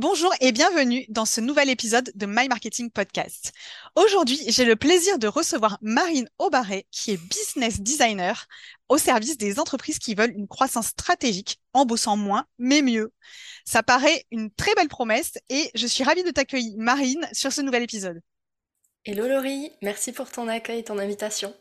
Bonjour et bienvenue dans ce nouvel épisode de My Marketing Podcast. Aujourd'hui, j'ai le plaisir de recevoir Marine Aubaret, qui est business designer au service des entreprises qui veulent une croissance stratégique en bossant moins, mais mieux. Ça paraît une très belle promesse et je suis ravie de t'accueillir, Marine, sur ce nouvel épisode. Hello Laurie, merci pour ton accueil et ton invitation.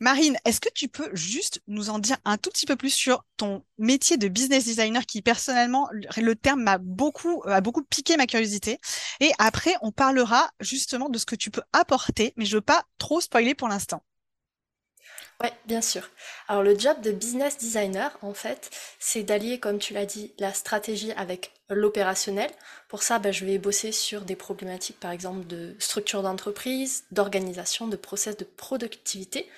Marine, est-ce que tu peux juste nous en dire un tout petit peu plus sur ton métier de business designer qui personnellement, le terme m'a beaucoup, a beaucoup piqué ma curiosité. Et après, on parlera justement de ce que tu peux apporter, mais je veux pas trop spoiler pour l'instant. Ouais, bien sûr. Alors le job de business designer, en fait, c'est d'allier, comme tu l'as dit, la stratégie avec l'opérationnel. Pour ça, ben, je vais bosser sur des problématiques, par exemple, de structure d'entreprise, d'organisation, de process de productivité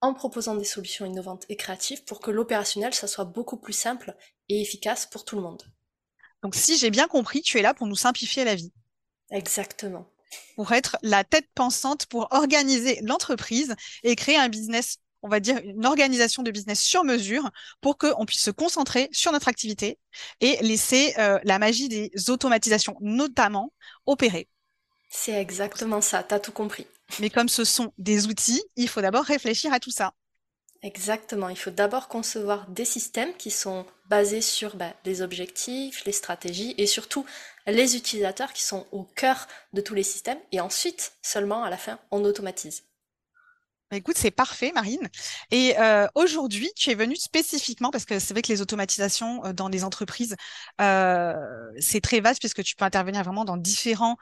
en proposant des solutions innovantes et créatives pour que l'opérationnel, ça soit beaucoup plus simple et efficace pour tout le monde. Donc si j'ai bien compris, tu es là pour nous simplifier la vie. Exactement. Pour être la tête pensante, pour organiser l'entreprise et créer un business, on va dire une organisation de business sur mesure pour qu'on puisse se concentrer sur notre activité et laisser euh, la magie des automatisations notamment opérer. C'est exactement ça, tu as tout compris. Mais comme ce sont des outils, il faut d'abord réfléchir à tout ça. Exactement, il faut d'abord concevoir des systèmes qui sont basés sur bah, les objectifs, les stratégies et surtout les utilisateurs qui sont au cœur de tous les systèmes et ensuite seulement à la fin on automatise. Bah, écoute, c'est parfait, Marine. Et euh, aujourd'hui, tu es venue spécifiquement parce que c'est vrai que les automatisations euh, dans les entreprises, euh, c'est très vaste puisque tu peux intervenir vraiment dans différents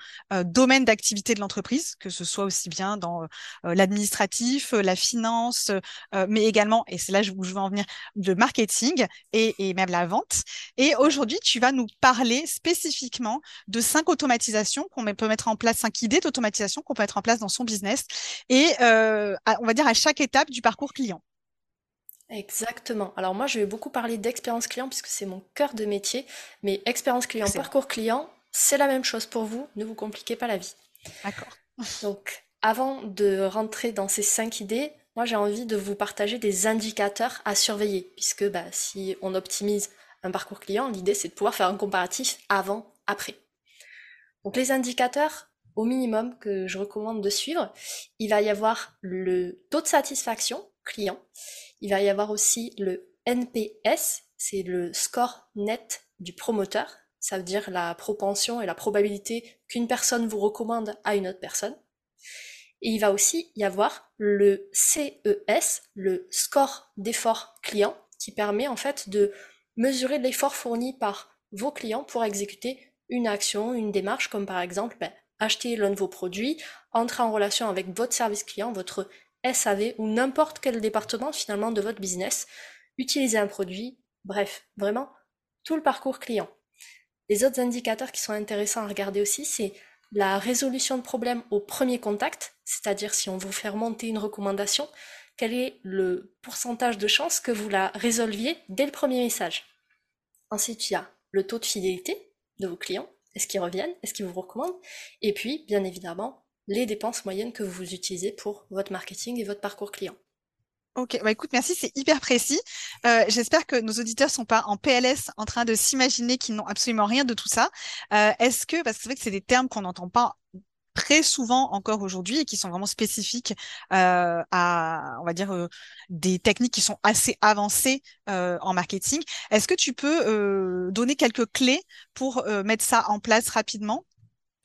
domaines d'activité de l'entreprise, que ce soit aussi bien dans l'administratif, la finance, mais également, et c'est là où je veux en venir, de marketing et, et même la vente. Et aujourd'hui, tu vas nous parler spécifiquement de cinq automatisations qu'on peut mettre en place, cinq idées d'automatisation qu'on peut mettre en place dans son business. Et à, on va dire, à chaque étape du parcours client. Exactement. Alors moi, je vais beaucoup parler d'expérience client puisque c'est mon cœur de métier. Mais expérience client, parcours client, c'est la même chose pour vous. Ne vous compliquez pas la vie. D'accord. Donc, avant de rentrer dans ces cinq idées, moi, j'ai envie de vous partager des indicateurs à surveiller puisque bah, si on optimise un parcours client, l'idée, c'est de pouvoir faire un comparatif avant-après. Donc, les indicateurs, au minimum que je recommande de suivre. Il va y avoir le taux de satisfaction client. Il va y avoir aussi le NPS, c'est le score net du promoteur. Ça veut dire la propension et la probabilité qu'une personne vous recommande à une autre personne. Et il va aussi y avoir le CES, le score d'effort client, qui permet en fait de mesurer l'effort fourni par vos clients pour exécuter une action, une démarche, comme par exemple ben, acheter l'un de vos produits, entrer en relation avec votre service client, votre SAV ou n'importe quel département finalement de votre business, utiliser un produit, bref, vraiment tout le parcours client. Les autres indicateurs qui sont intéressants à regarder aussi, c'est la résolution de problèmes au premier contact, c'est-à-dire si on vous fait remonter une recommandation, quel est le pourcentage de chances que vous la résolviez dès le premier message. Ensuite, il y a le taux de fidélité de vos clients, est-ce qu'ils reviennent Est-ce qu'ils vous recommandent Et puis, bien évidemment, les dépenses moyennes que vous utilisez pour votre marketing et votre parcours client. Ok, bah écoute, merci, c'est hyper précis. Euh, j'espère que nos auditeurs sont pas en PLS en train de s'imaginer qu'ils n'ont absolument rien de tout ça. Euh, est-ce que, parce que c'est vrai que c'est des termes qu'on n'entend pas très souvent encore aujourd'hui et qui sont vraiment spécifiques euh, à, on va dire, euh, des techniques qui sont assez avancées euh, en marketing. Est-ce que tu peux donner quelques clés pour mettre ça en place rapidement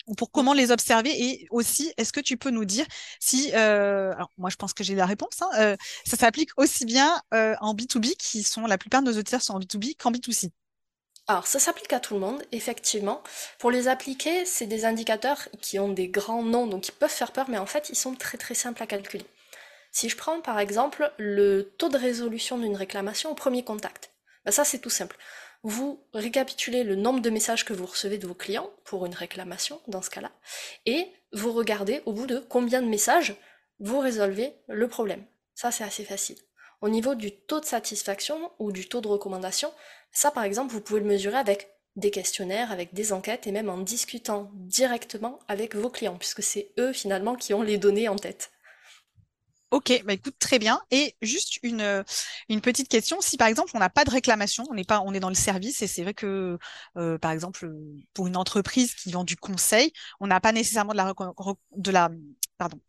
ou pour comment les observer et aussi est-ce que tu peux nous dire si alors moi je pense que j'ai la réponse hein, ça s'applique aussi bien en B2B qui sont la plupart de nos auditeurs sont en B2B qu'en B2C alors, ça s'applique à tout le monde, effectivement. Pour les appliquer, c'est des indicateurs qui ont des grands noms, donc ils peuvent faire peur, mais en fait, ils sont très très simples à calculer. Si je prends par exemple le taux de résolution d'une réclamation au premier contact, bah ça c'est tout simple. Vous récapitulez le nombre de messages que vous recevez de vos clients pour une réclamation dans ce cas-là, et vous regardez au bout de combien de messages vous résolvez le problème. Ça c'est assez facile. Au niveau du taux de satisfaction ou du taux de recommandation, ça, par exemple, vous pouvez le mesurer avec des questionnaires, avec des enquêtes et même en discutant directement avec vos clients, puisque c'est eux finalement qui ont les données en tête. Ok, bah écoute, très bien. Et juste une, une petite question. Si par exemple on n'a pas de réclamation, on n'est pas, on est dans le service et c'est vrai que euh, par exemple pour une entreprise qui vend du conseil, on n'a pas nécessairement de la, de la pardon,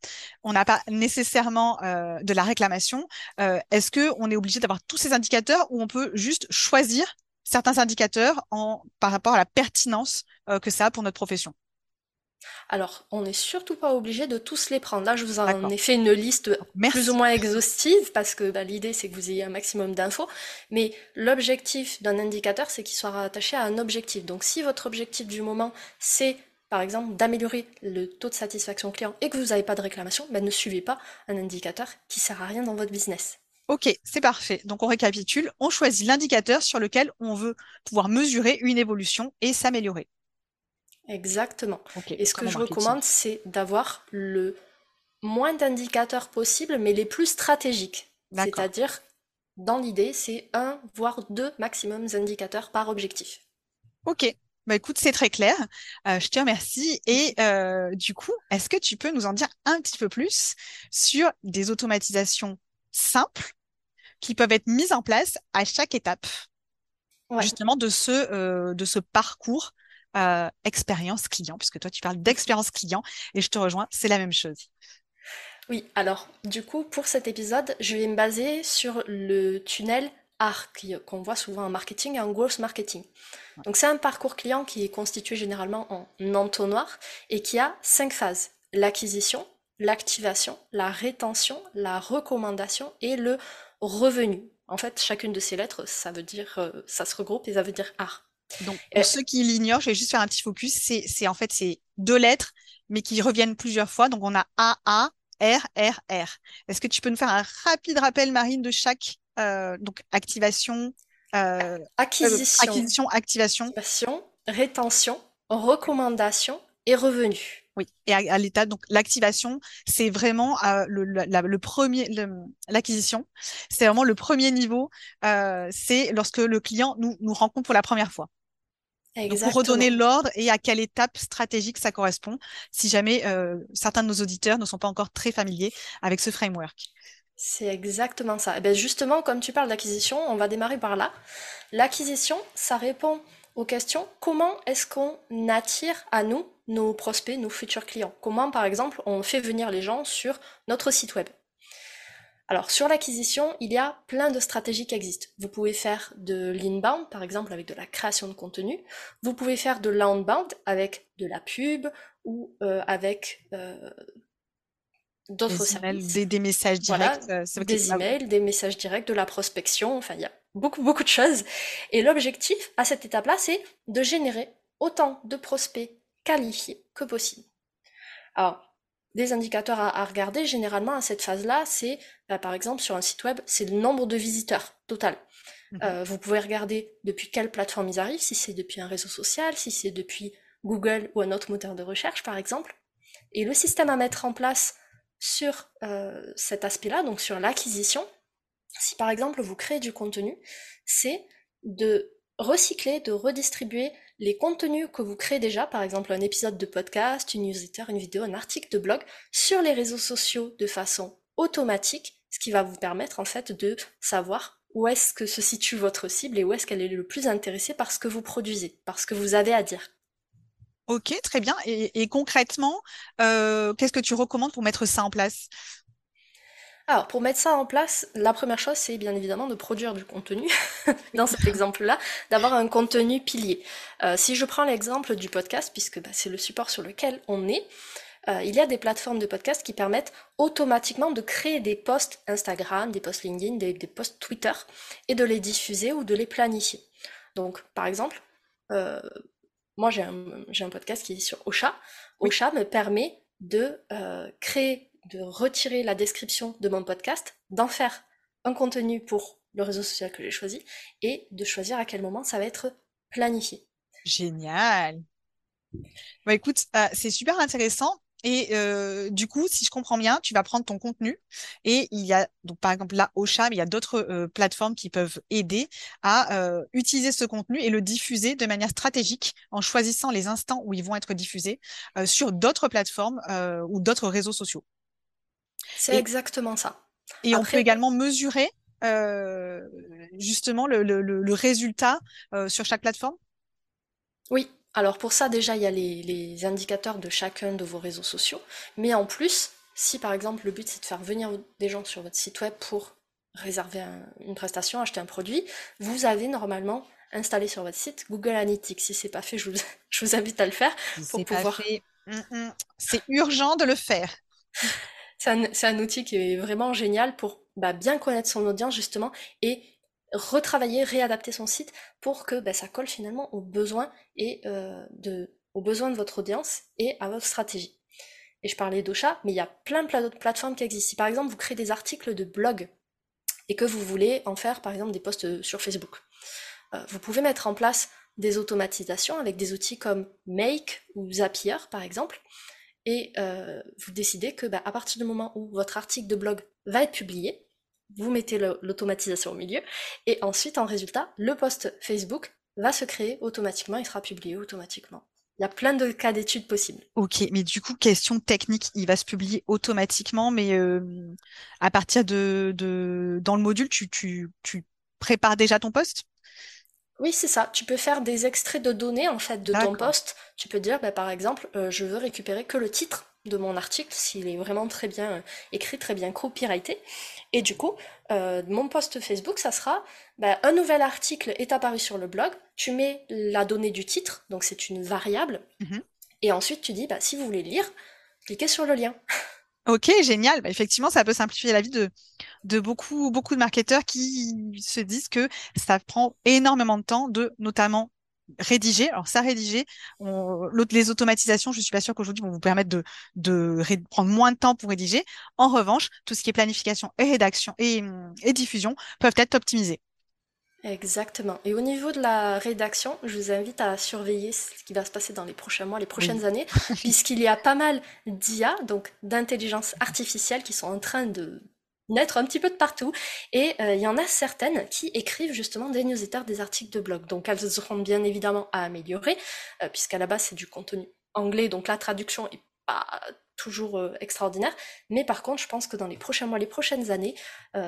on n'a pas nécessairement euh, de la réclamation. Est-ce que on est obligé d'avoir tous ces indicateurs ou on peut juste choisir certains indicateurs en, par rapport à la pertinence que ça a pour notre profession? Alors, on n'est surtout pas obligé de tous les prendre. Là, je vous en ai fait une liste plus ou moins exhaustive parce que bah, l'idée, c'est que vous ayez un maximum d'infos. Mais l'objectif d'un indicateur, c'est qu'il soit rattaché à un objectif. Donc, si votre objectif du moment, c'est par exemple d'améliorer le taux de satisfaction client et que vous n'avez pas de réclamation, bah, ne suivez pas un indicateur qui sert à rien dans votre business. Ok, c'est parfait. Donc on récapitule, on choisit l'indicateur sur lequel on veut pouvoir mesurer une évolution et s'améliorer. Exactement. Et ce que je recommande, c'est d'avoir le moins d'indicateurs possible, mais les plus stratégiques. C'est-à-dire, dans l'idée, c'est un, voire deux maximum indicateurs par objectif. Ok. Bah écoute, c'est très clair. Euh, je te remercie. Et euh, du coup, est-ce que tu peux nous en dire un petit peu plus sur des automatisations simples qui peuvent être mises en place à chaque étape, justement de ce, euh, de ce parcours expérience client, puisque toi tu parles d'expérience client et je te rejoins, c'est la même chose. Oui, alors du coup pour cet épisode, je vais me baser sur le tunnel ARC qu'on voit souvent en marketing et en growth marketing. Donc c'est un parcours client qui est constitué généralement en entonnoir et qui a cinq phases. L'acquisition, l'activation, la rétention, la recommandation et le revenu. En fait, chacune de ces lettres, ça veut dire, euh, ça se regroupe et ça veut dire ARC. Donc, pour ceux qui l'ignorent, je vais juste faire un petit focus. C'est en fait c'est deux lettres, mais qui reviennent plusieurs fois. Donc, on a A, A, R, R, R. Est-ce que tu peux nous faire un rapide rappel, Marine, de chaque euh, donc activation, euh, acquisition, acquisition, activation, rétention, recommandation et revenu. Oui, et à, l'état, donc l'activation, c'est vraiment euh, le, le, premier, l'acquisition, c'est vraiment le premier niveau. Euh, c'est lorsque le client nous, nous rencontre pour la première fois. Donc, pour redonner l'ordre et à quelle étape stratégique ça correspond, si jamais euh, certains de nos auditeurs ne sont pas encore très familiers avec ce framework. C'est exactement ça. Et eh bien justement, comme tu parles d'acquisition, on va démarrer par là. L'acquisition, ça répond aux questions comment est-ce qu'on attire à nous nos prospects, nos futurs clients? Comment, par exemple, on fait venir les gens sur notre site web? Alors sur l'acquisition, il y a plein de stratégies qui existent. Vous pouvez faire de l'inbound, par exemple avec de la création de contenu. Vous pouvez faire de l'outbound avec de la pub ou euh, avec euh, d'autres services. Des, des, messages directs. Euh, des emails, des messages directs, de la prospection. Enfin, il y a beaucoup beaucoup de choses. Et l'objectif à cette étape-là, c'est de générer autant de prospects qualifiés que possible. Alors, des indicateurs à, regarder généralement à cette phase-là, c'est bah, par exemple sur un site web, c'est le nombre de visiteurs total. Mhm. Euh, vous pouvez regarder depuis quelle plateforme ils arrivent, si c'est depuis un réseau social, si c'est depuis Google ou un autre moteur de recherche par exemple. Et le système à mettre en place sur euh, cet aspect-là, donc sur l'acquisition, si par exemple vous créez du contenu, c'est de recycler, de redistribuer les contenus que vous créez déjà, par exemple un épisode de podcast, une newsletter, une vidéo, un article de blog, sur les réseaux sociaux de façon automatique, ce qui va vous permettre en fait de savoir où est-ce que se situe votre cible et où est-ce qu'elle est le plus intéressée par ce que vous produisez, par ce que vous avez à dire. Ok, très bien. Et, concrètement, euh, qu'est-ce que tu recommandes pour mettre ça en place? Alors, pour mettre ça en place, la première chose, c'est bien évidemment de produire du contenu. Dans cet exemple-là, d'avoir un contenu pilier. Euh, si je prends l'exemple du podcast, puisque bah, c'est le support sur lequel on est, euh, il y a des plateformes de podcast qui permettent automatiquement de créer des posts Instagram, des posts LinkedIn, des, posts Twitter, et de les diffuser ou de les planifier. Donc, par exemple, moi j'ai un, un, podcast qui est sur Ocha. Ocha me permet de créer de retirer la description de mon podcast, d'en faire un contenu pour le réseau social que j'ai choisi et de choisir à quel moment ça va être planifié. Génial. Bah écoute, euh, c'est super intéressant. Et euh, du coup, si je comprends bien, tu vas prendre ton contenu et il y a donc par exemple là Ocha, mais il y a d'autres euh, plateformes qui peuvent aider à utiliser ce contenu et le diffuser de manière stratégique en choisissant les instants où ils vont être diffusés sur d'autres plateformes ou d'autres réseaux sociaux. C'est exactement ça. Et on peut également mesurer justement le, le, le résultat sur chaque plateforme? Oui, alors pour ça déjà il y a les, les, indicateurs de chacun de vos réseaux sociaux, mais en plus, si par exemple le but c'est de faire venir des gens sur votre site web pour réserver une prestation, acheter un produit, vous avez normalement installé sur votre site Google Analytics. Si c'est pas fait, je vous, je vous, invite à le faire pour pouvoir. Mm, mm. C'est urgent de le faire. C'est un, un, outil qui est vraiment génial pour bah, bien connaître son audience justement et retravailler, réadapter son site pour que bah, ça colle finalement aux besoins et euh, de, aux besoins de votre audience et à votre stratégie. Et je parlais d'Ocha, mais il y a plein plein d'autres plateformes qui existent. Si par exemple vous créez des articles de blog et que vous voulez en faire par exemple des posts sur Facebook, euh, vous pouvez mettre en place des automatisations avec des outils comme Make ou Zapier par exemple, et euh, vous décidez que bah, à partir du moment où votre article de blog va être publié, vous mettez l'automatisation au milieu, et ensuite en résultat, le post Facebook va se créer automatiquement et sera publié automatiquement. Il y a plein de cas d'études possibles. Ok, mais du coup, question technique, il va se publier automatiquement, mais euh, à partir de, de, dans le module, tu, tu, tu prépares déjà ton poste oui, c'est ça. Tu peux faire des extraits de données en fait de ton poste. Tu peux dire, bah, par exemple, euh, je veux récupérer que le titre de mon article s'il est vraiment très bien euh, écrit, très bien copyrighté. Et du coup, euh, mon post Facebook, ça sera bah, un nouvel article est apparu sur le blog. Tu mets la donnée du titre, donc c'est une variable. Mmh Et ensuite, tu dis, bah, si vous voulez lire, cliquez sur le lien. Ok, génial. Bah, effectivement, ça peut simplifier la vie de, de beaucoup, beaucoup de marketeurs qui se disent que ça prend énormément de temps de notamment rédiger. Alors ça, rédiger, les automatisations, je suis pas sûre qu'aujourd'hui vont vous permettre de, de prendre moins de temps pour rédiger. En revanche, tout ce qui est planification et rédaction et, et diffusion peuvent être optimisés. Exactement. Et au niveau de la rédaction, je vous invite à surveiller ce qui va se passer dans les prochains mois, les prochaines années, puisqu'il y a pas mal d'IA, donc d'intelligence artificielle, qui sont en train de naître un petit peu de partout. Et euh, il y en a certaines qui écrivent justement des newsletters, des articles de blog. Donc elles seront bien évidemment à améliorer, euh, puisqu'à la base c'est du contenu anglais, donc la traduction est pas toujours euh, extraordinaire. Mais par contre, je pense que dans les prochains mois, les prochaines années,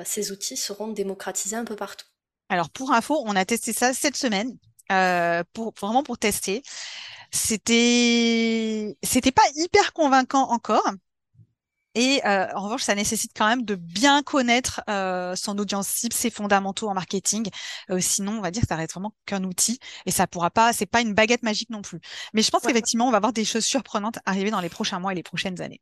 ces outils seront démocratisés un peu partout. Alors pour info, on a testé ça cette semaine euh, pour vraiment pour tester. C'était c'était pas hyper convaincant encore. Et euh, en revanche, ça nécessite quand même de bien connaître euh, son audience cible, ses fondamentaux en marketing. sinon, on va dire que ça reste vraiment qu'un outil et ça pourra pas, c'est pas une baguette magique non plus. Mais je pense qu'effectivement, on va voir des choses surprenantes arriver dans les prochains mois et les prochaines années.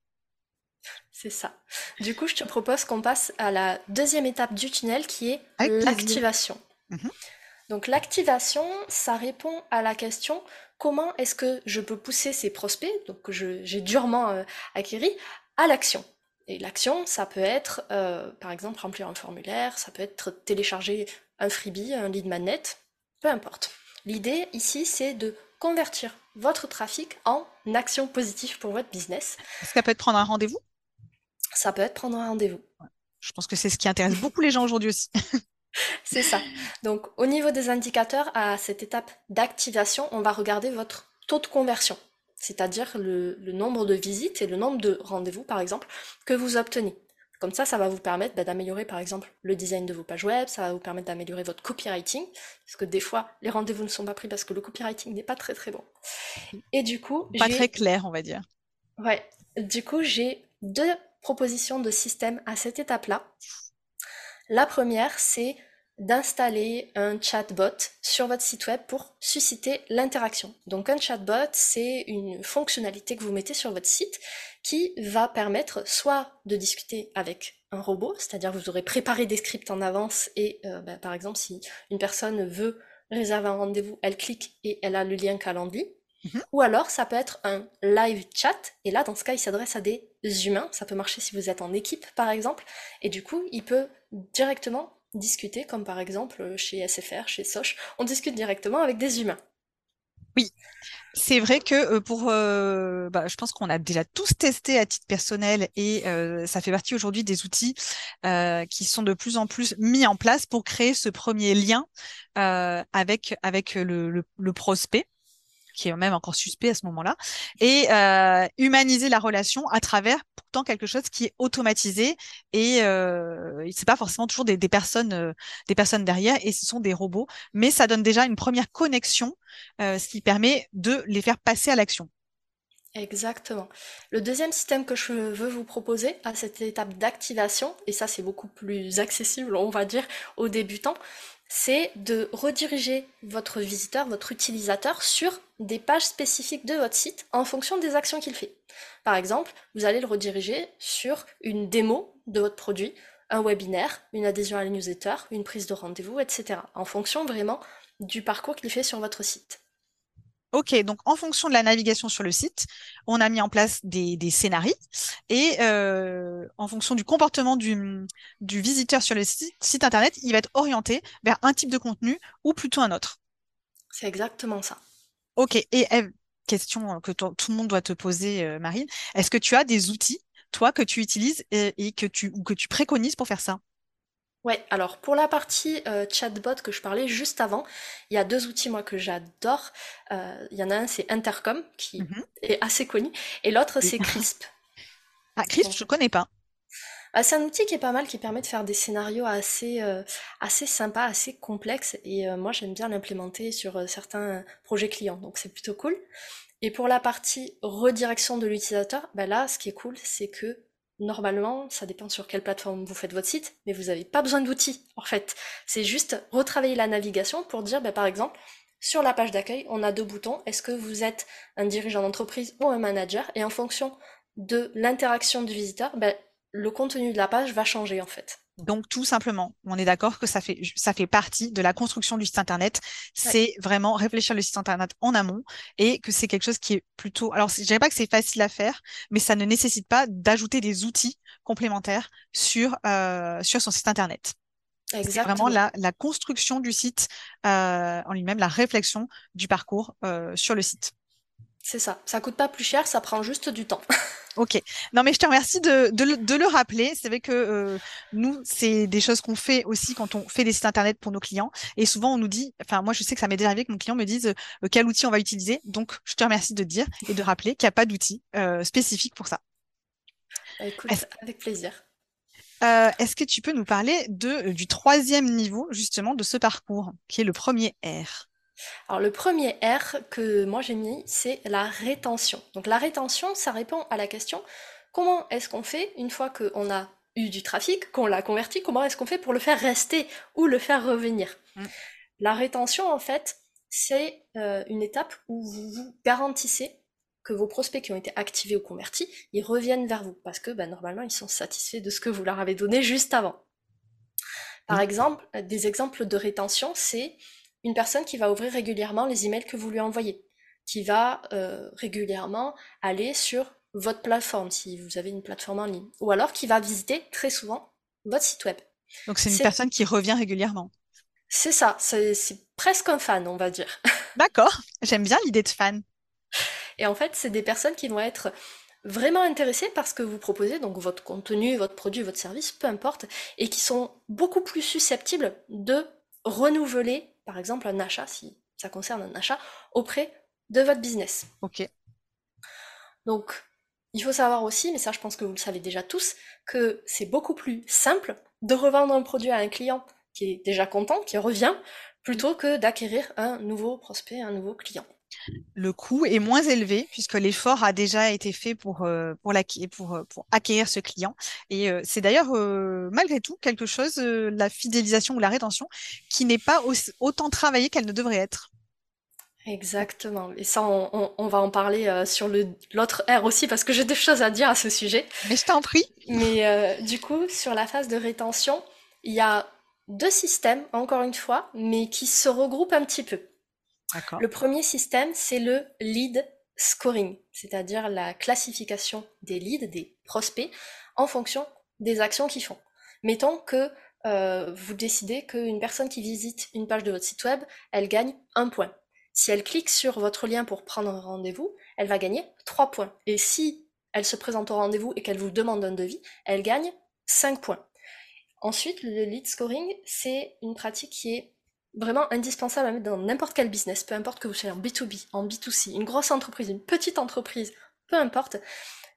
C'est ça. Du coup, je te propose qu'on passe à la deuxième étape du tunnel qui est l'activation. Mhm. Donc l'activation, ça répond à la question comment est-ce que je peux pousser ces prospects, donc que j'ai durement euh, acquis, à l'action. Et l'action, ça peut être, euh, par exemple, remplir un formulaire, ça peut être télécharger un freebie, un lead magnet, peu importe. L'idée ici, c'est de convertir votre trafic en action positive pour votre business. Est-ce que ça peut être prendre un rendez-vous? Ça peut être prendre un rendez-vous. Je pense que c'est ce qui intéresse beaucoup les gens aujourd'hui aussi. c'est ça. Donc au niveau des indicateurs, à cette étape d'activation, on va regarder votre taux de conversion, c'est-à-dire le, nombre de visites et le nombre de rendez-vous, par exemple, que vous obtenez. Comme ça, ça va vous permettre bah, d'améliorer, par exemple, le design de vos pages web, ça va vous permettre d'améliorer votre copywriting, parce que des fois, les rendez-vous ne sont pas pris parce que le copywriting n'est pas très très bon. Et du coup... Pas très clair, on va dire. Ouais. Du coup, j'ai deux proposition de système à cette étape-là. La première, c'est d'installer un chatbot sur votre site web pour susciter l'interaction. Donc un chatbot, c'est une fonctionnalité que vous mettez sur votre site qui va permettre soit de discuter avec un robot, c'est-à-dire vous aurez préparé des scripts en avance et euh, bah, par exemple si une personne veut réserver un rendez-vous, elle clique et elle a le lien Calendly. Mhm. Ou alors, ça peut être un live chat, et là, dans ce cas, il s'adresse à des humains. Ça peut marcher si vous êtes en équipe, par exemple, et du coup, il peut directement discuter, comme par exemple chez SFR, chez Soch, on discute directement avec des humains. Oui, c'est vrai que euh, pour, euh, bah, je pense qu'on a déjà tous testé à titre personnel et euh, ça fait partie aujourd'hui des outils qui sont de plus en plus mis en place pour créer ce premier lien avec le prospect. Qui est même encore suspect à ce moment-là, et euh, humaniser la relation à travers pourtant quelque chose qui est automatisé et euh, c'est pas forcément toujours des, personnes, euh, des personnes derrière, et ce sont des robots, mais ça donne déjà une première connexion, euh, ce qui permet de les faire passer à l'action. Exactement. Le deuxième système que je veux vous proposer à cette étape d'activation, et ça c'est beaucoup plus accessible, on va dire, aux débutants, c'est de rediriger votre visiteur, votre utilisateur sur des pages spécifiques de votre site en fonction des actions qu'il fait. Par exemple, vous allez le rediriger sur une démo de votre produit, un webinaire, une adhésion à la newsletter, une prise de rendez-vous, etc. En fonction vraiment du parcours qu'il fait sur votre site. Ok, donc en fonction de la navigation sur le site, on a mis en place des, des scénarios et euh, en fonction du comportement du, du visiteur sur le site, site internet, il va être orienté vers un type de contenu ou plutôt un autre. C'est exactement ça. Ok, et Eve, question que tout le monde doit te poser, euh, Marine, est-ce que tu as des outils, toi, que tu utilises et, et que tu ou que tu préconises pour faire ça? Ouais, alors pour la partie euh, chatbot que je parlais juste avant, il y a deux outils moi que j'adore. Euh, il y en a un c'est Intercom qui Mhm. est assez connu et l'autre c'est Crisp. Ah, Crisp, Donc, je connais pas. bah, c'est un outil qui est pas mal qui permet de faire des scénarios assez euh, assez sympas, assez complexes et moi j'aime bien l'implémenter sur certains projets clients donc c'est plutôt cool. Et pour la partie redirection de l'utilisateur, bah là ce qui est cool c'est que Normalement, ça dépend sur quelle plateforme vous faites votre site, mais vous n'avez pas besoin d'outils, en fait. C'est juste retravailler la navigation pour dire, bah, par exemple, sur la page d'accueil, on a deux boutons. Est-ce que vous êtes un dirigeant d'entreprise ou un manager? Et en fonction de l'interaction du visiteur, bah, le contenu de la page va changer, en fait. Donc, tout simplement, on est d'accord que ça fait, ça fait partie de la construction du site Internet. Ouais, C'est vraiment réfléchir le site Internet en amont et que c'est quelque chose qui est plutôt, alors, je dirais pas que c'est facile à faire, mais ça ne nécessite pas d'ajouter des outils complémentaires sur, euh, sur son site Internet. C'est vraiment la, la construction du site euh, en lui-même, la réflexion du parcours euh, sur le site. C'est ça. Ça coûte pas plus cher, ça prend juste du temps. Ok. Non, mais je te remercie de, de, le de le rappeler. C'est vrai que euh, nous, c'est des choses qu'on fait aussi quand on fait des sites internet pour nos clients. Et souvent, on nous dit, enfin, moi, je sais que ça m'est déjà arrivé que mon client me dise euh, quel outil on va utiliser. Donc, je te remercie de dire et de rappeler qu'il n'y a pas d'outil euh, spécifique pour ça. Bah, écoute, avec plaisir. est-ce que tu peux nous parler de, du troisième niveau, justement, de ce parcours, qui est le premier R? Alors le premier R que moi j'ai mis, c'est la rétention. Donc la rétention, ça répond à la question comment est-ce qu'on fait une fois qu'on a eu du trafic, qu'on l'a converti, comment est-ce qu'on fait pour le faire rester ou le faire revenir? Mm. La rétention, en fait, c'est euh, une étape où vous vous garantissez que vos prospects qui ont été activés ou convertis, ils reviennent vers vous parce que bah, normalement ils sont satisfaits de ce que vous leur avez donné juste avant. Par Oui. exemple, euh, des exemples de rétention, c'est une personne qui va ouvrir régulièrement les emails que vous lui envoyez, qui va euh, régulièrement aller sur votre plateforme si vous avez une plateforme en ligne, ou alors qui va visiter très souvent votre site web. Donc, c'est une personne qui revient régulièrement. c'est ça, c'est presque un fan, on va dire. D'accord. J'aime bien l'idée de fan. Et en fait, c'est des personnes qui vont être vraiment intéressées par ce que vous proposez, donc votre contenu, votre produit, votre service, peu importe, et qui sont beaucoup plus susceptibles de renouveler, par exemple, un achat, si ça concerne un achat, auprès de votre business. Ok. Donc, il faut savoir aussi, mais ça je pense que vous le savez déjà tous, que c'est beaucoup plus simple de revendre un produit à un client qui est déjà content, qui revient, plutôt que d'acquérir un nouveau prospect, un nouveau client. Le coût est moins élevé puisque l'effort a déjà été fait pour, euh, pour, l'acqui- pour, euh, pour acquérir ce client. Et euh, c'est d'ailleurs malgré tout quelque chose, la fidélisation ou la rétention, qui n'est pas aussi- autant travaillée qu'elle ne devrait être. Exactement. Et ça, on, on- on va en parler euh, sur l'autre R aussi, parce que j'ai des choses à dire à ce sujet. Mais je t'en prie. Mais euh, du coup, sur la phase de rétention, il y a deux systèmes, encore une fois, mais qui se regroupent un petit peu. Le premier système, c'est le lead scoring, c'est-à-dire la classification des leads, des prospects, en fonction des actions qu'ils font. Mettons que euh, vous décidez qu'une personne qui visite une page de votre site web, elle gagne un point. Si elle clique sur votre lien pour prendre rendez-vous, elle va gagner trois points. Et si elle se présente au rendez-vous et qu'elle vous demande un devis, elle gagne cinq points. Ensuite, le lead scoring, c'est une pratique qui est vraiment indispensable à mettre dans n'importe quel business, peu importe que vous soyez en B2B, en B2C, une grosse entreprise, une petite entreprise, peu importe.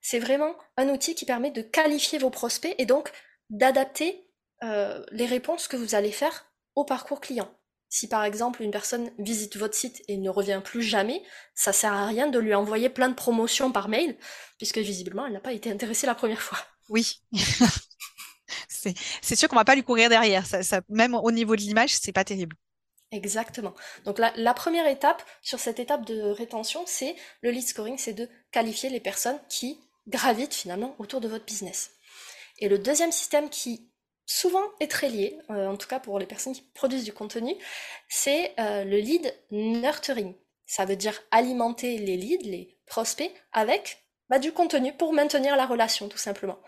C'est vraiment un outil qui permet de qualifier vos prospects et donc d'adapter euh, les réponses que vous allez faire au parcours client. Si par exemple une personne visite votre site et ne revient plus jamais, ça sert à rien de lui envoyer plein de promotions par mail, puisque visiblement elle n'a pas été intéressée la première fois. Oui. c'est sûr qu'on va pas lui courir derrière. Même au niveau de l'image, c'est pas terrible. Exactement. Donc la, la, première étape sur cette étape de rétention, c'est le lead scoring, c'est de qualifier les personnes qui gravitent finalement autour de votre business. Et le deuxième système qui souvent est très lié, euh, en tout cas pour les personnes qui produisent du contenu, c'est euh, le lead nurturing. Ça veut dire alimenter les leads, les prospects, avec bah, du contenu pour maintenir la relation, tout simplement.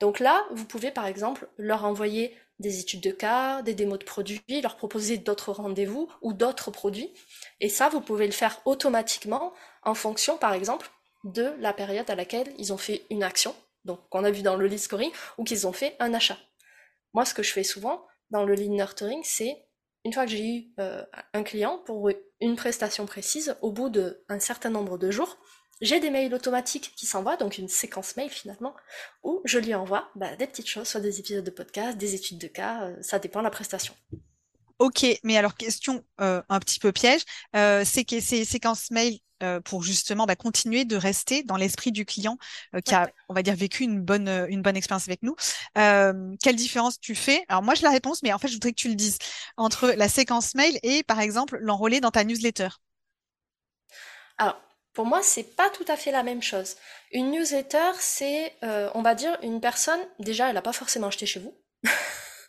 Donc là, vous pouvez par exemple leur envoyer des études de cas, des démos de produits, leur proposer d'autres rendez-vous ou d'autres produits. Et ça, vous pouvez le faire automatiquement en fonction, par exemple, de la période à laquelle ils ont fait une action, donc qu'on a vu dans le lead scoring, ou qu'ils ont fait un achat. Moi, ce que je fais souvent dans le lead nurturing, c'est une fois que j'ai eu euh, un client pour une prestation précise, au bout d'un certain nombre de jours, j'ai des mails automatiques qui s'envoient, donc une séquence mail finalement, où je lui envoie bah, des petites choses, soit des épisodes de podcast, des études de cas, euh, ça dépend de la prestation. Ok, mais alors question euh, un petit peu piège, c'est que ces séquences mail euh, pour justement bah, continuer de rester dans l'esprit du client euh, qui a, on va dire, vécu une bonne, euh, une bonne expérience avec nous. quelle différence tu fais? Alors moi, je la réponse, mais en fait, je voudrais que tu le dises entre la séquence mail et, par exemple, l'enrôler dans ta newsletter. Alors, pour moi, c'est pas tout à fait la même chose. Une newsletter, c'est, on va dire, une personne, déjà, elle n'a pas forcément acheté chez vous.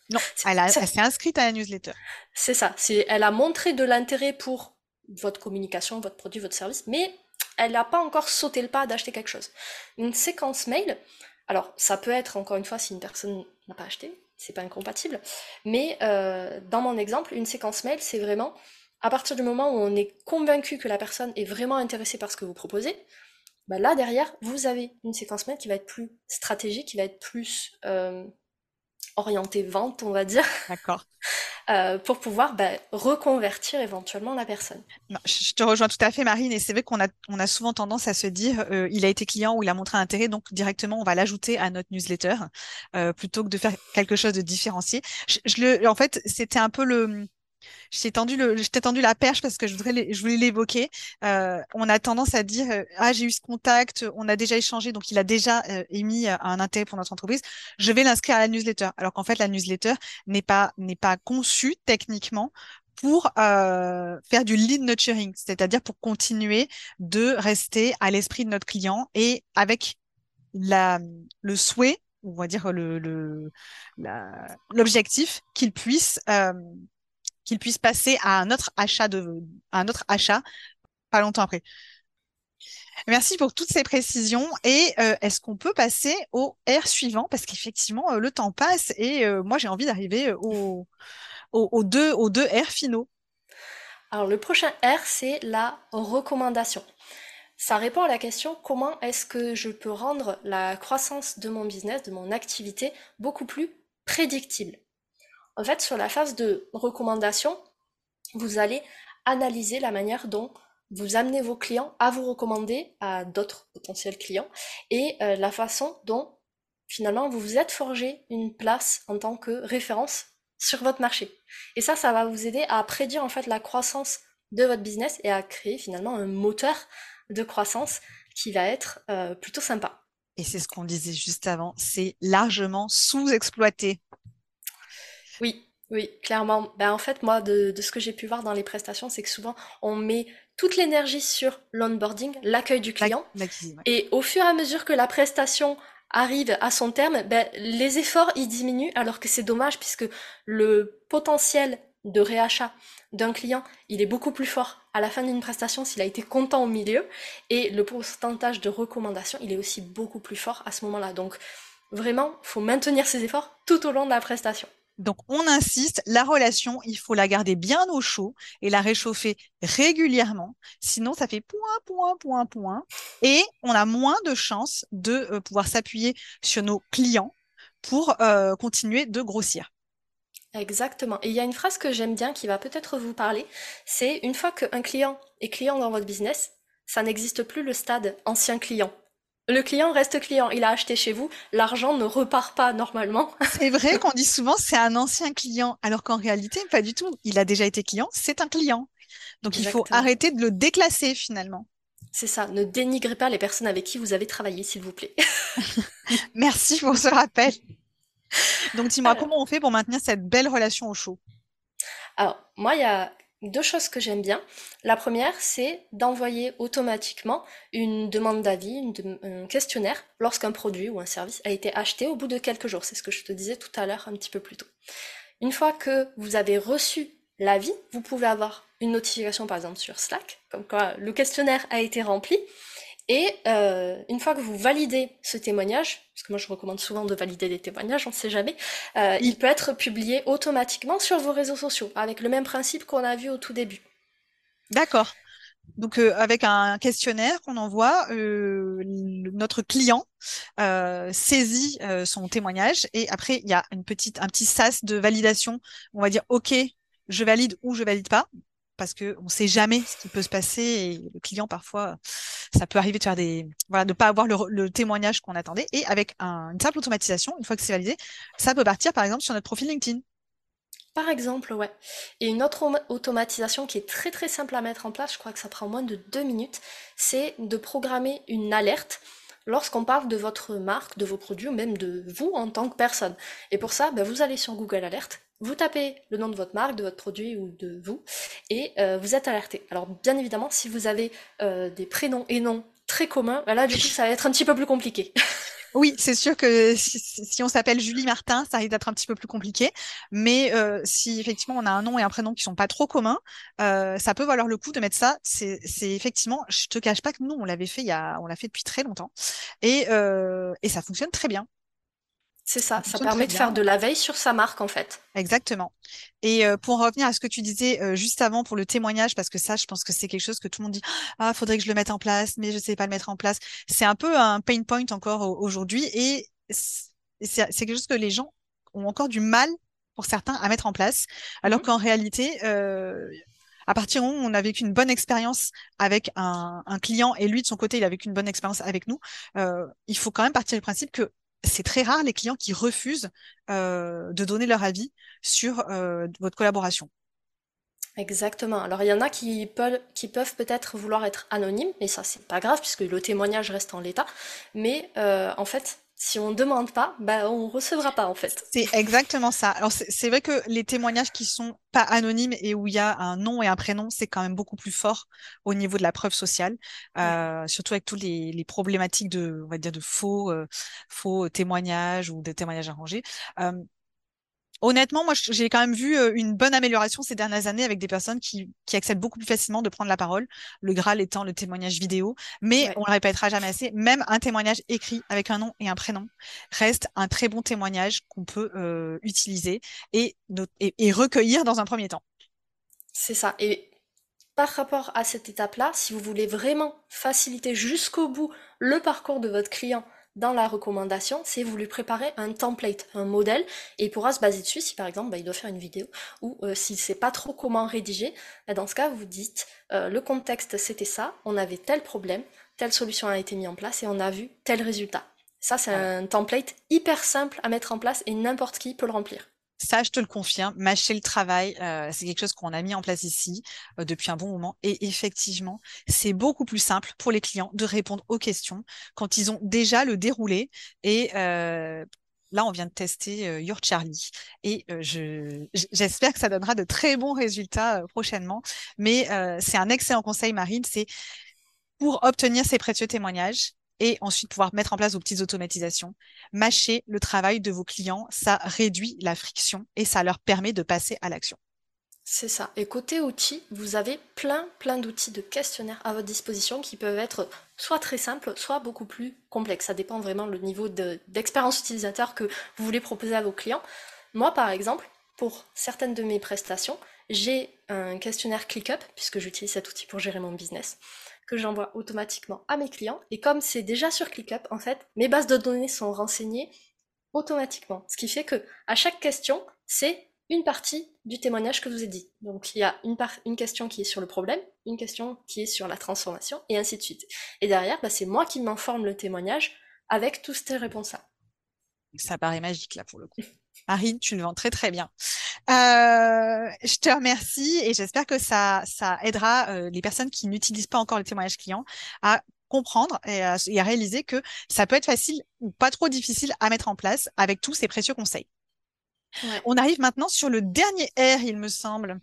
non, elle, elle s'est inscrite à la newsletter. C'est ça. C'est, elle a montré de l'intérêt pour votre communication, votre produit, votre service, mais elle n'a pas encore sauté le pas d'acheter quelque chose. Une séquence mail, alors ça peut être encore une fois si une personne n'a pas acheté, c'est pas incompatible, mais euh, dans mon exemple, une séquence mail, c'est vraiment à partir du moment où on est convaincu que la personne est vraiment intéressée par ce que vous proposez, bah là derrière, vous avez une séquence mail qui va être plus stratégique, qui va être plus euh, orientée vente, on va dire. D'accord. Euh, pour pouvoir bah, reconvertir éventuellement la personne. je te rejoins tout à fait, Marine, et c'est vrai qu'on a, on a souvent tendance à se dire euh, il a été client ou il a montré un intérêt, donc directement on va l'ajouter à notre newsletter plutôt que de faire quelque chose de différencié. je le, en fait, c'était un peu le je t'ai tendu, tendu la perche parce que je, voudrais je voulais l'évoquer. Euh, on a tendance à dire euh, Ah, j'ai eu ce contact, on a déjà échangé, donc il a déjà euh, émis un intérêt pour notre entreprise. Je vais l'inscrire à la newsletter. Alors qu'en fait, la newsletter n'est pas, n'est pas conçue techniquement pour faire du lead nurturing, c'est-à-dire pour continuer de rester à l'esprit de notre client et avec la, le souhait, on va dire le, le l'objectif qu'il puisse qu'il puisse passer à un autre achat de, un autre achat pas longtemps après. Merci pour toutes ces précisions. Et euh, est-ce qu'on peut passer au R suivant? Parce qu'effectivement, euh, le temps passe et euh, moi, j'ai envie d'arriver au, deux, aux deux R finaux. Alors, le prochain R, c'est la recommandation. Ça répond à la question comment est-ce que je peux rendre la croissance de mon business, de mon activité, beaucoup plus prédictible? En fait, sur la phase de recommandation, vous allez analyser la manière dont vous amenez vos clients à vous recommander à d'autres potentiels clients et euh, la façon dont finalement vous vous êtes forgé une place en tant que référence sur votre marché. Et ça, ça va vous aider à prédire en fait la croissance de votre business et à créer finalement un moteur de croissance qui va être euh, plutôt sympa. Et c'est ce qu'on disait juste avant, c'est largement sous-exploité oui, oui, clairement. Ben, en fait, moi, de, ce que j'ai pu voir dans les prestations, c'est que souvent, on met toute l'énergie sur l'onboarding, l'accueil du client. Et au fur et à mesure que la prestation arrive à son terme, ben, les efforts, ils diminuent, alors que c'est dommage puisque le potentiel de réachat d'un client, il est beaucoup plus fort à la fin d'une prestation s'il a été content au milieu, et le pourcentage de recommandation, il est aussi beaucoup plus fort à ce moment-là. Donc, vraiment, faut maintenir ses efforts tout au long de la prestation. Donc, on insiste, la relation, il faut la garder bien au chaud et la réchauffer régulièrement. Sinon, ça fait point, point, point, point. Et on a moins de chances de euh, pouvoir s'appuyer sur nos clients pour euh, continuer de grossir. Exactement. Et il y a une phrase que j'aime bien qui va peut-être vous parler. C'est une fois qu'un client est client dans votre business, ça n'existe plus le stade ancien client. Le client reste client, il a acheté chez vous, l'argent ne repart pas normalement. C'est vrai qu'on dit souvent c'est un ancien client, alors qu'en réalité, pas du tout. Il a déjà été client, c'est un client. Donc il faut arrêter de le déclasser finalement. C'est ça, ne dénigrez pas les personnes avec qui vous avez travaillé, s'il vous plaît. Merci pour ce rappel. Donc dis-moi, comment on fait pour maintenir cette belle relation au chaud? Alors, moi, il y a deux choses que j'aime bien. La première, c'est d'envoyer automatiquement une demande d'avis, un questionnaire, lorsqu'un produit ou un service a été acheté au bout de quelques jours. C'est ce que je te disais tout à l'heure un petit peu plus tôt. Une fois que vous avez reçu l'avis, vous pouvez avoir une notification par exemple sur Slack, comme quoi le questionnaire a été rempli. Et euh, une fois que vous validez ce témoignage, parce que moi je recommande souvent de valider des témoignages, on ne sait jamais, euh, il peut être publié automatiquement sur vos réseaux sociaux, avec le même principe qu'on a vu au tout début. D'accord. Donc euh, avec un questionnaire qu'on envoie, notre client saisit son témoignage et après il y a un petit sas de validation. On va dire OK, je valide ou je valide pas parce que on sait jamais ce qui peut se passer et le client parfois ça peut arriver de faire des voilà de pas avoir le, témoignage qu'on attendait et avec une simple automatisation une fois que c'est validé ça peut partir par exemple sur notre profil LinkedIn par exemple, ouais. Et une autre automatisation qui est très très simple à mettre en place, je crois que ça prend moins de deux minutes, c'est de programmer une alerte lorsqu'on parle de votre marque, de vos produits ou même de vous en tant que personne. Et pour ça, ben, vous allez sur Google Alert vous tapez le nom de votre marque, de votre produit ou de vous, et euh, vous êtes alerté. Alors bien évidemment, si vous avez euh, des prénoms et noms très communs, bah là du coup ça va être un petit peu plus compliqué. Oui, c'est sûr que si, on s'appelle Julie Martin, ça risque d'être un petit peu plus compliqué. Mais euh, si effectivement on a un nom et un prénom qui sont pas trop communs, ça peut valoir le coup de mettre ça. C'est effectivement, je te cache pas que nous on l'avait fait l'a fait depuis très longtemps et ça fonctionne très bien. C'est ça, ça permet de faire de la veille sur sa marque en fait. Exactement. Et euh, pour revenir à ce que tu disais euh, juste avant pour le témoignage, parce que ça, je pense que c'est quelque chose que tout le monde dit, ah, faudrait que je le mette en place, mais je sais pas le mettre en place. C'est un peu un pain point encore aujourd'hui et c'est quelque chose que les gens ont encore du mal pour certains à mettre en place, alors mmh qu'en réalité, euh, à partir où on a vécu une bonne expérience avec un, un, client et lui de son côté il a vécu une bonne expérience avec nous, euh, il faut quand même partir du principe que c'est très rare les clients qui refusent euh, de donner leur avis sur euh, votre collaboration. Exactement. Alors il y en a qui peuvent, peut-être vouloir être anonymes, mais ça c'est pas grave puisque le témoignage reste en l'état. Mais euh, en fait, si on ne demande pas, bah, on recevra pas en fait. C'est exactement ça. Alors c'est vrai que les témoignages qui sont pas anonymes et où il y a un nom et un prénom, c'est quand même beaucoup plus fort au niveau de la preuve sociale, euh, surtout avec tous les, les, problématiques de, on va dire, de faux, euh, faux témoignages ou des témoignages arrangés. Euh, Honnêtement, moi, j'ai quand même vu euh, une bonne amélioration ces dernières années avec des personnes qui, qui acceptent beaucoup plus facilement de prendre la parole, le Graal étant le témoignage vidéo. Mais on ne le répétera jamais assez, même un témoignage écrit avec un nom et un prénom reste un très bon témoignage qu'on peut euh, utiliser et, et, recueillir dans un premier temps. C'est ça. Et par rapport à cette étape-là, si vous voulez vraiment faciliter jusqu'au bout le parcours de votre client dans la recommandation, c'est vous lui préparez un template, un modèle, et il pourra se baser dessus si par exemple bah, il doit faire une vidéo, ou euh, s'il sait pas trop comment rédiger, bah, dans ce cas vous dites euh, le contexte c'était ça, on avait tel problème, telle solution a été mise en place et on a vu tel résultat. Ça c'est un template hyper simple à mettre en place et n'importe qui peut le remplir. Ça, je te le confirme, mâcher le travail, euh, c'est quelque chose qu'on a mis en place ici euh, depuis un bon moment. Et effectivement, c'est beaucoup plus simple pour les clients de répondre aux questions quand ils ont déjà le déroulé. Et euh, là, on vient de tester Your Charlie. Et je, j'espère que ça donnera de très bons résultats prochainement. Mais c'est un excellent conseil, Marine. C'est pour obtenir ces précieux témoignages, et ensuite pouvoir mettre en place vos petites automatisations. Mâcher le travail de vos clients, ça réduit la friction et ça leur permet de passer à l'action. C'est ça. Et côté outils, vous avez plein, plein d'outils de questionnaires à votre disposition qui peuvent être soit très simples, soit beaucoup plus complexes. Ça dépend vraiment le niveau d'expérience utilisateur que vous voulez proposer à vos clients. Moi, par exemple, pour certaines de mes prestations, j'ai un questionnaire ClickUp, puisque j'utilise cet outil pour gérer mon business que j'envoie automatiquement à mes clients. Et comme c'est déjà sur ClickUp, en fait, mes bases de données sont renseignées automatiquement. Ce qui fait que à chaque question, c'est une partie du témoignage que je vous ai dit. Donc il y a une, une question qui est sur le problème, une question qui est sur la transformation, et ainsi de suite. Et derrière, bah, c'est moi qui m'informe le témoignage avec toutes ces réponses-là. Ça paraît magique là pour le coup. Marine, tu le vends très très bien. Euh, je te remercie et j'espère que ça, ça aidera euh, les personnes qui n'utilisent pas encore le témoignage client à comprendre et à, réaliser que ça peut être facile ou pas trop difficile à mettre en place avec tous ces précieux conseils. On arrive maintenant sur le dernier R, il me semble.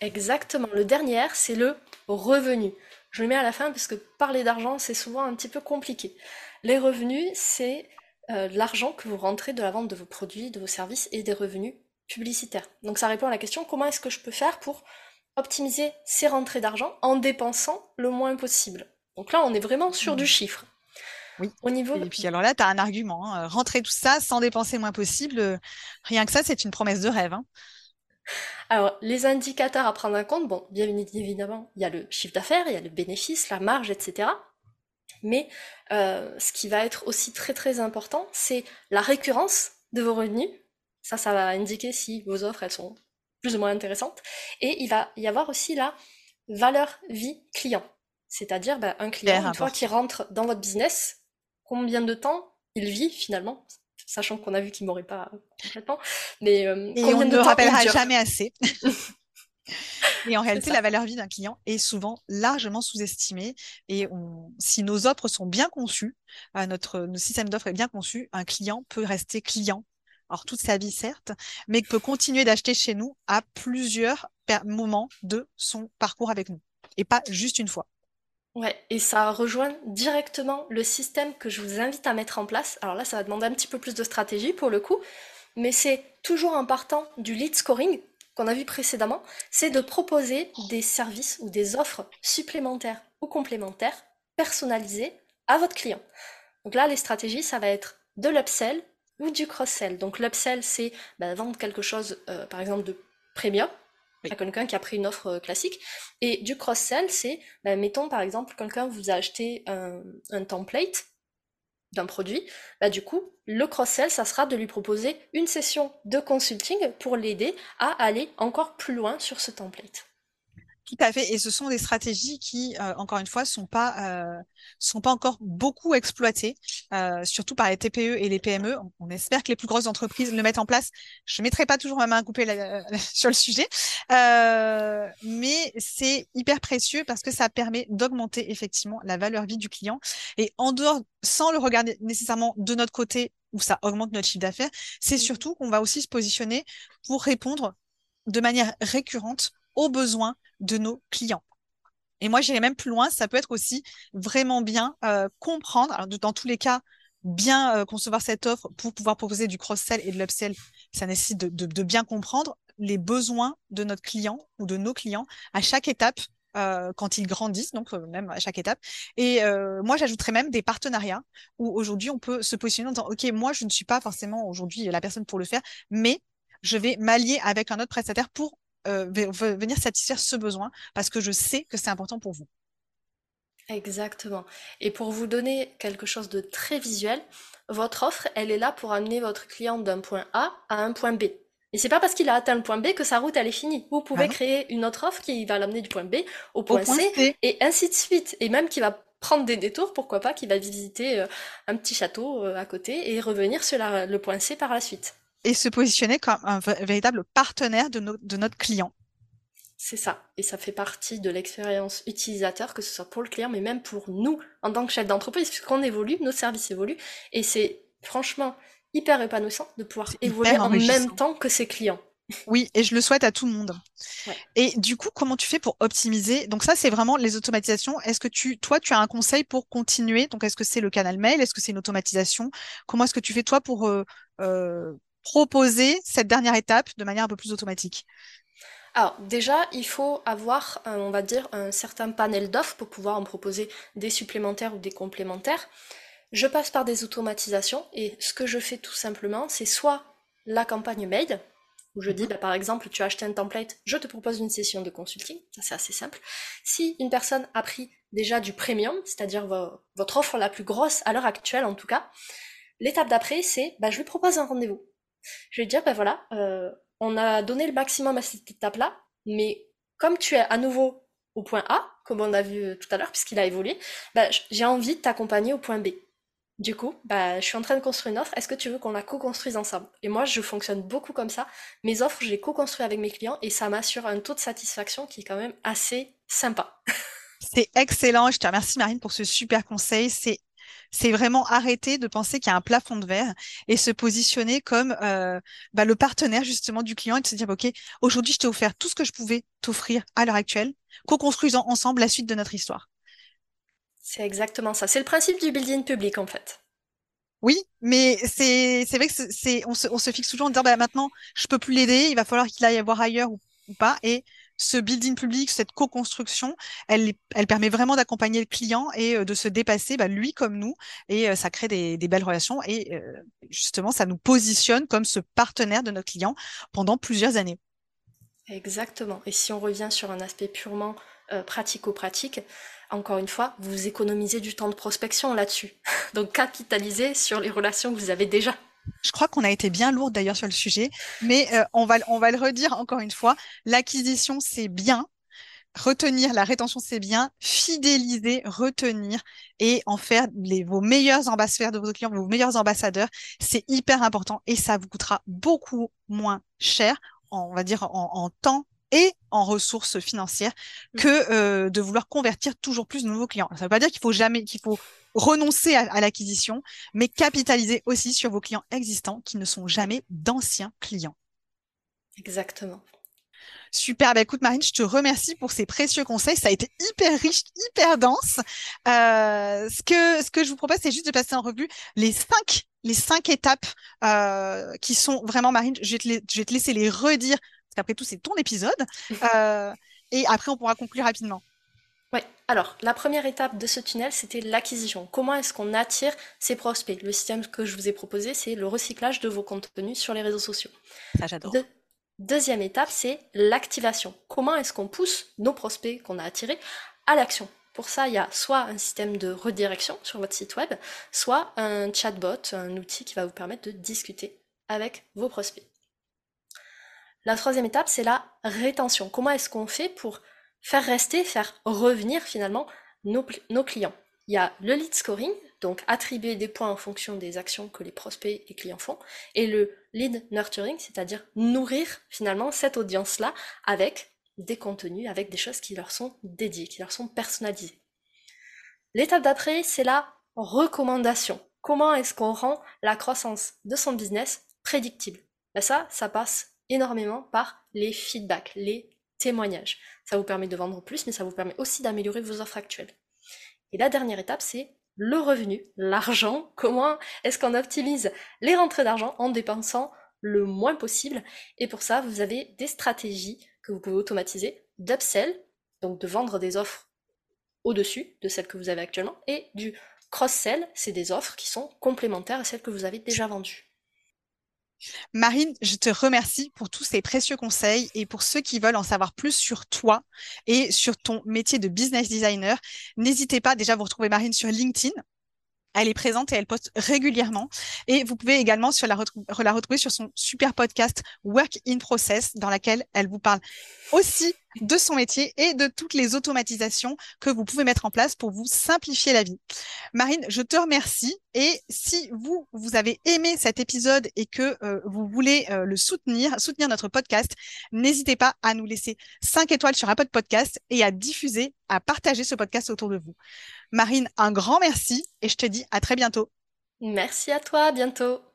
exactement. Le dernier R, c'est le revenu. Je le mets à la fin parce que parler d'argent, c'est souvent un petit peu compliqué. Les revenus, c'est euh, l'argent que vous rentrez de la vente de vos produits, de vos services et des revenus publicitaires. Donc ça répond à la question comment est-ce que je peux faire pour optimiser ces rentrées d'argent en dépensant le moins possible? Donc là, on est vraiment sur du mmh. chiffre. Oui. Au niveau... Et puis alors là, tu as un argument. Hein. Rentrer tout ça sans dépenser le moins possible, euh, rien que ça, c'est une promesse de rêve. Hein. Alors, les indicateurs à prendre en compte, bon, bien évidemment, il y a le chiffre d'affaires, il y a le bénéfice, la marge, etc. Mais euh, ce qui va être aussi très très important, c'est la récurrence de vos revenus. Ça, ça va indiquer si vos offres, elles sont plus ou moins intéressantes. Et il va y avoir aussi la valeur vie client. C'est-à-dire bah, un client, une fois qu'il rentre dans votre business, combien de temps il vit finalement? Sachant qu'on a vu qu'il m'aurait pas complètement. Mais euh, et on ne rappellera jamais assez. Et en réalité, la valeur vie d'un client est souvent largement sous-estimée. Et si nos offres sont bien conçues, euh, notre, système d'offres est bien conçu, un client peut rester client. Alors toute sa vie certes, mais peut continuer d'acheter chez nous à plusieurs moments de son parcours avec nous et pas juste une fois. Ouais, et ça rejoint directement le système que je vous invite à mettre en place. Alors là, ça va demander un petit peu plus de stratégie pour le coup, mais c'est toujours en partant du lead scoring, qu'on a vu précédemment, c'est de proposer des services ou des offres supplémentaires ou complémentaires personnalisées à votre client. Donc là, les stratégies, ça va être de l'upsell ou du cross-sell. Donc l'upsell, c'est bah, vendre quelque chose, euh, par exemple, de premium à quelqu'un qui a pris une offre euh, classique. Et du cross-sell, c'est, bah, mettons par exemple, quelqu'un vous a acheté un template d'un produit, bah du coup, le cross-sell, ça sera de lui proposer une session de consulting pour l'aider à aller encore plus loin sur ce template. Tout à fait. Et ce sont des stratégies qui, euh, encore une fois, sont pas euh, sont pas encore beaucoup exploitées, euh, surtout par les TPE et les PME. On, espère que les plus grosses entreprises le mettent en place. Je ne mettrai pas toujours ma main à couper sur le sujet, mais c'est hyper précieux parce que ça permet d'augmenter effectivement la valeur vie du client. Et en dehors, sans le regarder nécessairement de notre côté où ça augmente notre chiffre d'affaires, c'est mmh. surtout qu'on va aussi se positionner pour répondre de manière récurrente aux besoins de nos clients. Et moi, j'irai même plus loin, ça peut être aussi vraiment bien euh, comprendre, alors dans tous les cas, bien euh, concevoir cette offre pour pouvoir proposer du cross-sell et de l'upsell, ça nécessite de, bien comprendre les besoins de notre client ou de nos clients à chaque étape euh, quand ils grandissent, donc même à chaque étape. Et moi, j'ajouterais même des partenariats où aujourd'hui, on peut se positionner en disant, OK, moi, je ne suis pas forcément aujourd'hui la personne pour le faire, mais je vais m'allier avec un autre prestataire pour euh, venir satisfaire ce besoin parce que je sais que c'est important pour vous. Exactement. Et pour vous donner quelque chose de très visuel, votre offre, elle est là pour amener votre client d'un point A à un point B. Et c'est pas parce qu'il a atteint le point B que sa route elle est finie. Vous pouvez ah créer une autre offre qui va l'amener du point B au point, C, et ainsi de suite. Et même qui va prendre des détours, pourquoi pas, qui va visiter euh, un petit château euh, à côté et revenir sur le point C par la suite et se positionner comme un véritable partenaire de, de notre client. C'est ça. Et ça fait partie de l'expérience utilisateur, que ce soit pour le client, mais même pour nous, en tant que chef d'entreprise, puisqu'on évolue, nos services évoluent. Et c'est franchement hyper épanouissant de pouvoir évoluer en même temps que ses clients. Oui, et je le souhaite à tout le monde. Et du coup, comment tu fais pour optimiser? Donc ça, c'est vraiment les automatisations. Est-ce que tu, toi, tu as un conseil pour continuer? Donc, est-ce que c'est le canal mail? Est-ce que c'est une automatisation? Comment est-ce que tu fais toi pour euh, euh, proposer cette dernière étape de manière un peu plus automatique alors déjà, il faut avoir, on va dire, un certain panel d'offres pour pouvoir en proposer des supplémentaires ou des complémentaires. Je passe par des automatisations et ce que je fais tout simplement, c'est soit la campagne mail, où je dis, mhm. bah, par exemple, tu as acheté un template, je te propose une session de consulting, ça c'est assez simple. Si une personne a pris déjà du premium, c'est-à-dire votre offre la plus grosse à l'heure actuelle en tout cas, l'étape d'après, c'est, bah, je lui propose un rendez-vous. Je vais dire, ben voilà, euh, on a donné le maximum à cette étape-là, mais comme tu es à nouveau au point A, comme on a vu tout à l'heure, puisqu'il a évolué, bah, j'ai envie de t'accompagner au point B. Du coup, bah, je suis en train de construire une offre. Est-ce que tu veux qu'on la co-construise ensemble? Et moi, je fonctionne beaucoup comme ça. Mes offres, je les co-construis avec mes clients et ça m'assure un taux de satisfaction qui est quand même assez sympa. C'est excellent. Je te remercie, Marine, pour ce super conseil. C'est c'est vraiment arrêter de penser qu'il y a un plafond de verre et se positionner comme euh, bah, le partenaire justement du client et de se dire ok aujourd'hui je t'ai offert tout ce que je pouvais t'offrir à l'heure actuelle co-construisons ensemble la suite de notre histoire. C'est exactement ça. C'est le principe du building public en fait. Oui, mais c'est c'est vrai que c'est on se, on se fixe toujours en disant bah, maintenant je peux plus l'aider, il va falloir qu'il aille voir ailleurs ou, ou pas et ce building public, cette co-construction, elle, elle permet vraiment d'accompagner le client et euh, de se dépasser, bah, lui comme nous, et euh, ça crée des, belles relations et euh, justement, ça nous positionne comme ce partenaire de notre client pendant plusieurs années. Exactement. Et si on revient sur un aspect purement pratico-pratique, encore une fois, vous économisez du temps de prospection là-dessus. Donc capitalisez sur les relations que vous avez déjà. Je crois qu'on a été bien lourd d'ailleurs sur le sujet, mais euh, on, va, on va le redire encore une fois. L'acquisition, c'est bien. Retenir, la rétention, c'est bien. Fidéliser, retenir et en faire les, vos meilleurs ambassadeurs de vos clients, vos meilleurs ambassadeurs, c'est hyper important et ça vous coûtera beaucoup moins cher, on va dire en, en temps et en ressources financières mmh. que euh, de vouloir convertir toujours plus de nouveaux clients. Ça ne veut pas dire qu'il faut jamais, qu'il faut renoncer à, l'acquisition, mais capitaliser aussi sur vos clients existants qui ne sont jamais d'anciens clients. Exactement. Super, bah écoute Marine, je te remercie pour ces précieux conseils. Ça a été hyper riche, hyper dense. Euh, ce que ce que je vous propose, c'est juste de passer en revue les cinq les cinq étapes euh, qui sont vraiment Marine. Je vais, te je vais te laisser les redire parce qu'après tout c'est ton épisode. Euh, et après on pourra conclure rapidement. Alors la première étape de ce tunnel, c'était l'acquisition. Comment est-ce qu'on attire ces prospects? Le système que je vous ai proposé, c'est le recyclage de vos contenus sur les réseaux sociaux. Ça, j'adore. Deuxième étape, c'est l'activation. Comment est-ce qu'on pousse nos prospects qu'on a attirés à l'action? Pour ça, il y a soit un système de redirection sur votre site web, soit un chatbot, un outil qui va vous permettre de discuter avec vos prospects. La troisième étape, c'est la rétention. Comment est-ce qu'on fait pour faire rester, faire revenir finalement nos, clients. Il y a le lead scoring, donc attribuer des points en fonction des actions que les prospects et clients font, et le lead nurturing, c'est-à-dire nourrir finalement cette audience-là avec des contenus, avec des choses qui leur sont dédiées, qui leur sont personnalisées. L'étape d'après, c'est la recommandation. Comment est-ce qu'on rend la croissance de son business prédictible? Ben Ça, ça passe énormément par les feedbacks, les témoignages. Ça vous permet de vendre plus, mais ça vous permet aussi d'améliorer vos offres actuelles. Et la dernière étape, c'est le revenu, l'argent. Comment est-ce qu'on optimise les rentrées d'argent en dépensant le moins possible? Et pour ça, vous avez des stratégies que vous pouvez automatiser d'upsell, donc de vendre des offres au-dessus de celles que vous avez actuellement, et du cross-sell, c'est des offres qui sont complémentaires à celles que vous avez déjà vendues. Marine, je te remercie pour tous ces précieux conseils et pour ceux qui veulent en savoir plus sur toi et sur ton métier de business designer, n'hésitez pas déjà à vous retrouver Marine sur LinkedIn. Elle est présente et elle poste régulièrement. Et vous pouvez également la, la retrouver sur son super podcast Work in Process, dans laquelle elle vous parle aussi de son métier et de toutes les automatisations que vous pouvez mettre en place pour vous simplifier la vie. Marine, je te remercie. Et si vous, vous avez aimé cet épisode et que euh, vous voulez euh, le soutenir, soutenir notre podcast, n'hésitez pas à nous laisser 5 étoiles sur Apple Podcast et à diffuser, à partager ce podcast autour de vous. Marine, un grand merci et je te dis à très bientôt. Merci à toi, bientôt.